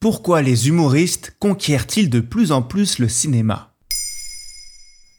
Pourquoi les humoristes conquièrent-ils de plus en plus le cinéma?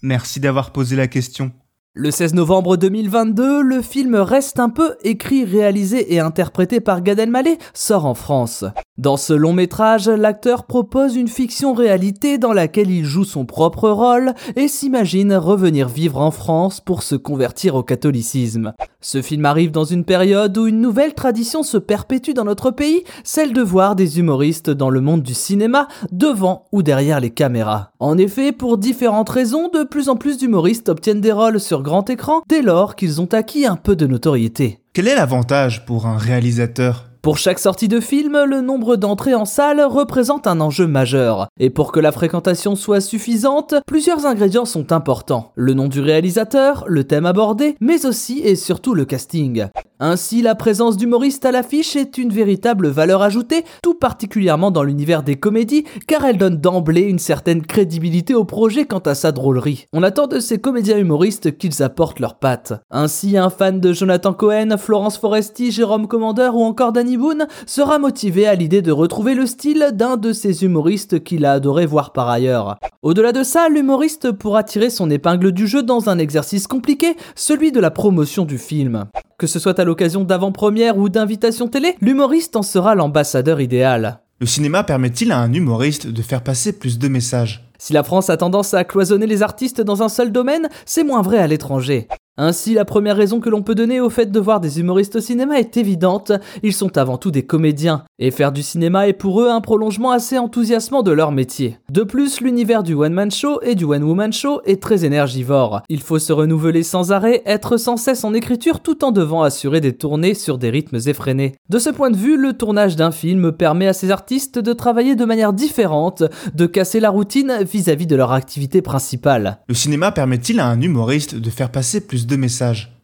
Merci d'avoir posé la question. Le 16 novembre 2022, le film Reste un peu, écrit, réalisé et interprété par Gad Elmaleh, sort en France. Dans ce long métrage, l'acteur propose une fiction-réalité dans laquelle il joue son propre rôle et s'imagine revenir vivre en France pour se convertir au catholicisme. Ce film arrive dans une période où une nouvelle tradition se perpétue dans notre pays, celle de voir des humoristes dans le monde du cinéma, devant ou derrière les caméras. En effet, pour différentes raisons, de plus en plus d'humoristes obtiennent des rôles sur grand écran dès lors qu'ils ont acquis un peu de notoriété. Quel est l'avantage pour un réalisateur? Pour chaque sortie de film, le nombre d'entrées en salle représente un enjeu majeur. Et pour que la fréquentation soit suffisante, plusieurs ingrédients sont importants. Le nom du réalisateur, le thème abordé, mais aussi et surtout le casting. Ainsi, la présence d'humoristes à l'affiche est une véritable valeur ajoutée, tout particulièrement dans l'univers des comédies, car elle donne d'emblée une certaine crédibilité au projet quant à sa drôlerie. On attend de ces comédiens humoristes qu'ils apportent leurs pattes. Ainsi, un fan de Jonathan Cohen, Florence Foresti, Jérôme Commander ou encore Danny Boone sera motivé à l'idée de retrouver le style d'un de ces humoristes qu'il a adoré voir par ailleurs. Au-delà de ça, l'humoriste pourra tirer son épingle du jeu dans un exercice compliqué, celui de la promotion du film. Que ce soit à l'occasion d'avant-première ou d'invitation télé, l'humoriste en sera l'ambassadeur idéal. Le cinéma permet-il à un humoriste de faire passer plus de messages? Si la France a tendance à cloisonner les artistes dans un seul domaine, c'est moins vrai à l'étranger. Ainsi, la première raison que l'on peut donner au fait de voir des humoristes au cinéma est évidente, ils sont avant tout des comédiens, et faire du cinéma est pour eux un prolongement assez enthousiasmant de leur métier. De plus, l'univers du one-man show et du one-woman show est très énergivore. Il faut se renouveler sans arrêt, être sans cesse en écriture tout en devant assurer des tournées sur des rythmes effrénés. De ce point de vue, le tournage d'un film permet à ces artistes de travailler de manière différente, de casser la routine vis-à-vis de leur activité principale. Le cinéma permet-il à un humoriste de faire passer plus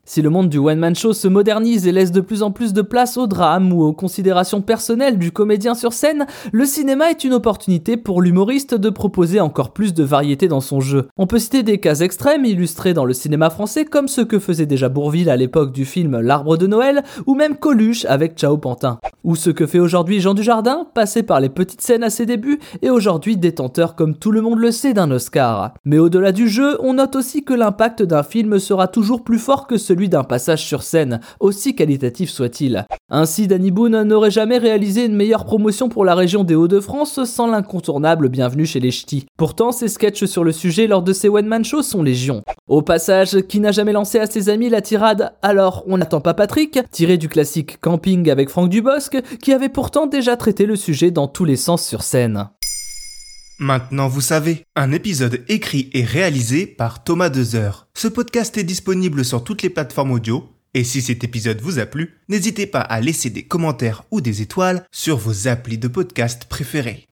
si le monde du one-man show se modernise et laisse de plus en plus de place au drame ou aux considérations personnelles du comédien sur scène, le cinéma est une opportunité pour l'humoriste de proposer encore plus de variété dans son jeu. On peut citer des cas extrêmes illustrés dans le cinéma français comme ce que faisait déjà Bourville à l'époque du film L'arbre de Noël ou même Coluche avec Ciao Pantin. Ou ce que fait aujourd'hui Jean Dujardin, passé par les petites scènes à ses débuts et aujourd'hui détenteur comme tout le monde le sait d'un Oscar. Mais au-delà du jeu, on note aussi que l'impact d'un film sera toujours plus fort que celui d'un passage sur scène, aussi qualitatif soit-il. Ainsi, Danny Boone n'aurait jamais réalisé une meilleure promotion pour la région des Hauts-de-France sans l'incontournable Bienvenue chez les Ch'tis. Pourtant, ses sketchs sur le sujet lors de ses one-man shows sont légion. Au passage, qui n'a jamais lancé à ses amis la tirade Alors, on n'attend pas Patrick, tiré du classique Camping avec Franck Dubosc, qui avait pourtant déjà traité le sujet dans tous les sens sur scène. Maintenant vous savez, un épisode écrit et réalisé par Thomas Dezer. Ce podcast est disponible sur toutes les plateformes audio, et si cet épisode vous a plu, n'hésitez pas à laisser des commentaires ou des étoiles sur vos applis de podcast préférés.